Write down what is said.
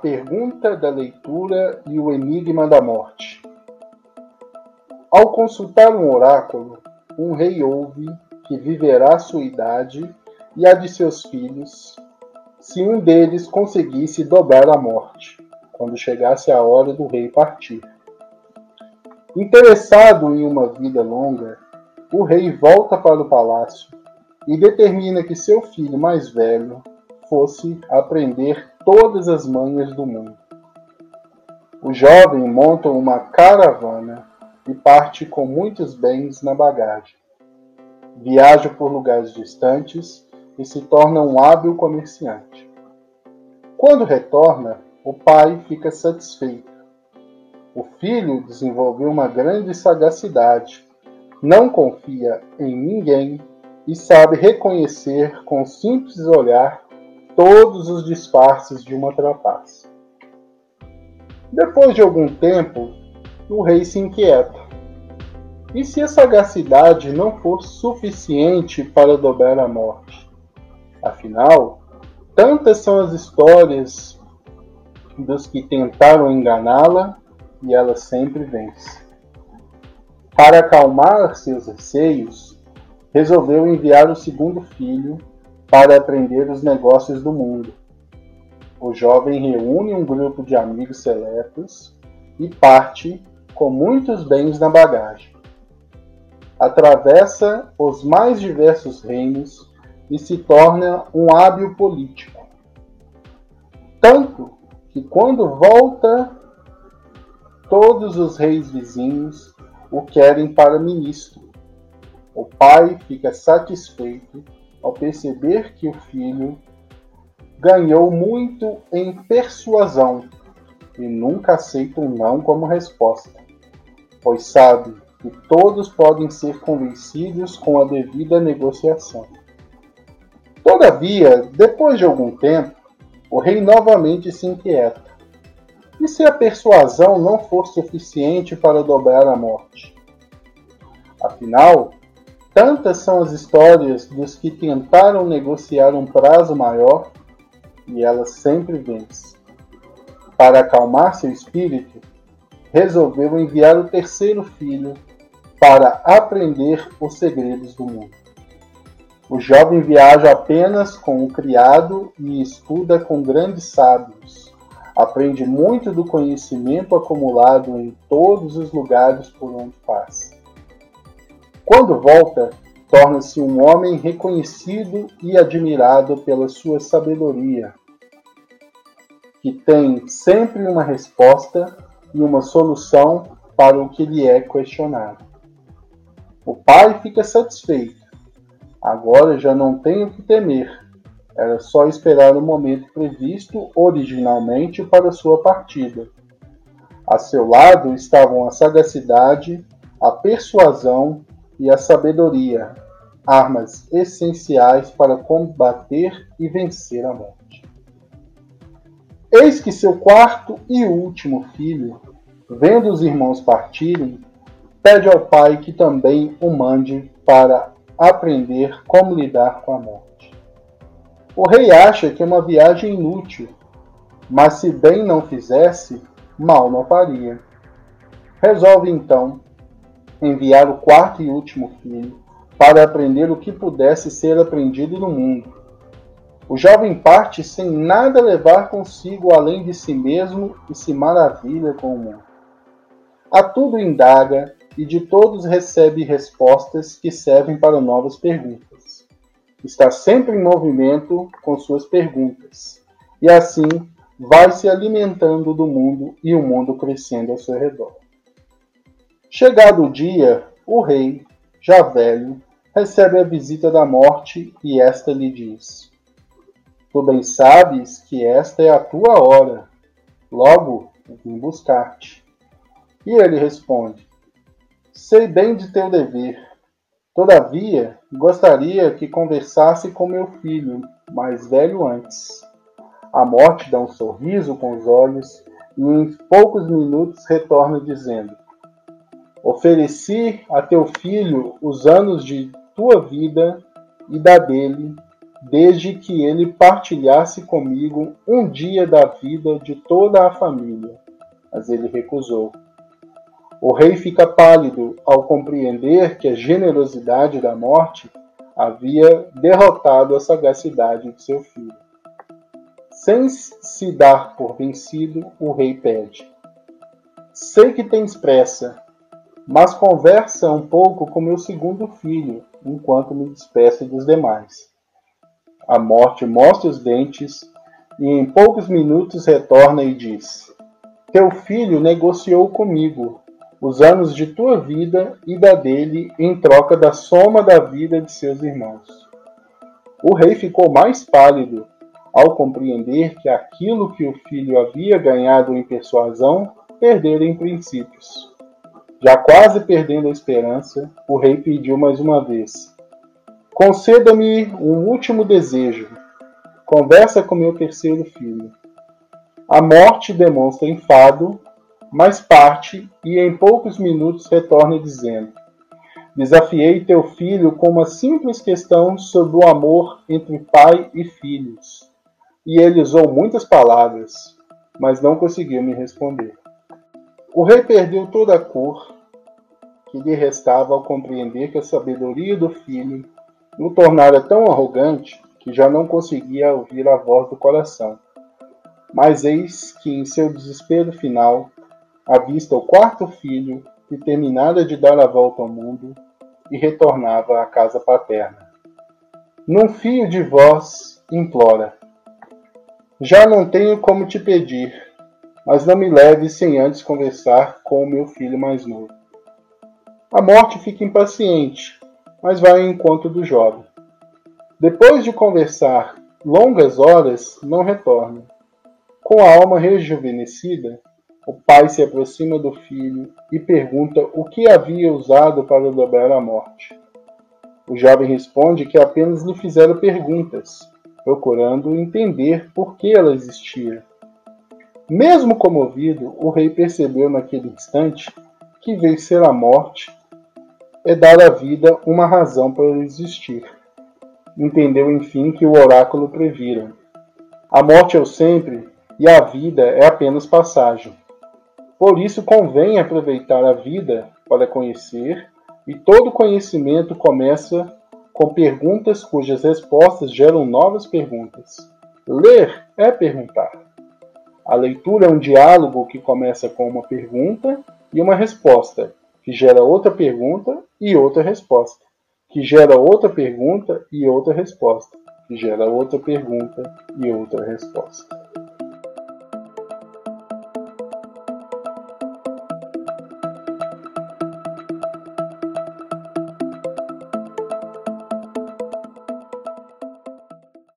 pergunta da leitura e o enigma da morte. Ao consultar um oráculo, um rei ouve que viverá sua idade e a de seus filhos, se um deles conseguisse dobrar a morte, quando chegasse a hora do rei partir. Interessado em uma vida longa, o rei volta para o palácio e determina que seu filho mais velho fosse aprender todas as manhas do mundo. O jovem monta uma caravana e parte com muitos bens na bagagem. Viaja por lugares distantes e se torna um hábil comerciante. Quando retorna, o pai fica satisfeito. O filho desenvolveu uma grande sagacidade, não confia em ninguém e sabe reconhecer com simples olhar todos os disfarces de uma trapaça. Depois de algum tempo, o rei se inquieta. E se a sagacidade não for suficiente para dobrar a morte? Afinal, tantas são as histórias dos que tentaram enganá-la e ela sempre vence. Para acalmar seus receios, resolveu enviar o segundo filho para aprender os negócios do mundo. O jovem reúne um grupo de amigos seletos e parte com muitos bens na bagagem. Atravessa os mais diversos reinos e se torna um hábil político. Tanto que quando volta, todos os reis vizinhos o querem para ministro. O pai fica satisfeito ao perceber que o filho ganhou muito em persuasão e nunca aceita um não como resposta, pois sabe que todos podem ser convencidos com a devida negociação. Todavia, depois de algum tempo, o rei novamente se inquieta. E se a persuasão não for suficiente para dobrar a morte? Afinal, Tantas são as histórias dos que tentaram negociar um prazo maior e elas sempre vencem. Para acalmar seu espírito, resolveu enviar o terceiro filho para aprender os segredos do mundo. O jovem viaja apenas com o criado e estuda com grandes sábios. Aprende muito do conhecimento acumulado em todos os lugares por onde passa. Quando volta, torna-se um homem reconhecido e admirado pela sua sabedoria, que tem sempre uma resposta e uma solução para o que lhe é questionado. O pai fica satisfeito. Agora já não tenho o que temer. Era só esperar o momento previsto originalmente para sua partida. A seu lado estavam a sagacidade, a persuasão e a sabedoria, armas essenciais para combater e vencer a morte. Eis que seu quarto e último filho, vendo os irmãos partirem, pede ao pai que também o mande para aprender como lidar com a morte. O rei acha que é uma viagem inútil, mas se bem não fizesse, mal não faria. Resolve então enviar o quarto e último filho para aprender o que pudesse ser aprendido no mundo. O jovem parte sem nada levar consigo além de si mesmo e se maravilha com o mundo. A tudo indaga e de todos recebe respostas que servem para novas perguntas. Está sempre em movimento com suas perguntas, e assim vai se alimentando do mundo e o mundo crescendo ao seu redor. Chegado o dia, o rei, já velho, recebe a visita da morte e esta lhe diz: Tu bem sabes que esta é a tua hora, logo vim buscar-te. E ele responde: Sei bem de teu dever. Todavia, gostaria que conversasse com meu filho, mais velho antes. A morte dá um sorriso com os olhos e em poucos minutos retorna dizendo: Ofereci a teu filho os anos de tua vida e da dele, desde que ele partilhasse comigo um dia da vida de toda a família. Mas ele recusou. O rei fica pálido ao compreender que a generosidade da morte havia derrotado a sagacidade de seu filho. Sem se dar por vencido, o rei pede: Sei que tens pressa, mas conversa um pouco com meu segundo filho, enquanto me despeço dos demais. A morte mostra os dentes e em poucos minutos retorna e diz: Teu filho negociou comigo os anos de tua vida e da dele em troca da soma da vida de seus irmãos. O rei ficou mais pálido ao compreender que aquilo que o filho havia ganhado em persuasão perdera em princípios. Já quase perdendo a esperança, o rei pediu mais uma vez: Conceda-me um último desejo. Conversa com meu terceiro filho. A morte demonstra enfado mas parte e em poucos minutos retorna dizendo: Desafiei teu filho com uma simples questão sobre o amor entre pai e filhos. E ele usou muitas palavras, mas não conseguiu me responder. O rei perdeu toda a cor que lhe restava ao compreender que a sabedoria do filho o tornara tão arrogante que já não conseguia ouvir a voz do coração. Mas eis que, em seu desespero final, avista o quarto filho que terminara de dar a volta ao mundo e retornava à casa paterna. Num fio de voz implora: Já não tenho como te pedir, mas não me leve sem antes conversar com o meu filho mais novo. A morte fica impaciente, mas vai ao encontro do jovem. Depois de conversar longas horas, não retorna. Com a alma rejuvenescida, o pai se aproxima do filho e pergunta o que havia usado para dobrar a morte. O jovem responde que apenas lhe fizeram perguntas, procurando entender por que ela existia. Mesmo comovido, o rei percebeu naquele instante que vencer a morte é dar à vida uma razão para existir. Entendeu enfim que o oráculo previra. A morte é o sempre e a vida é apenas passagem. Por isso convém aproveitar a vida para conhecer, e todo conhecimento começa com perguntas cujas respostas geram novas perguntas. Ler é perguntar. A leitura é um diálogo que começa com uma pergunta e uma resposta, que gera outra pergunta e outra resposta, que gera outra pergunta e outra resposta, que gera outra pergunta e outra resposta.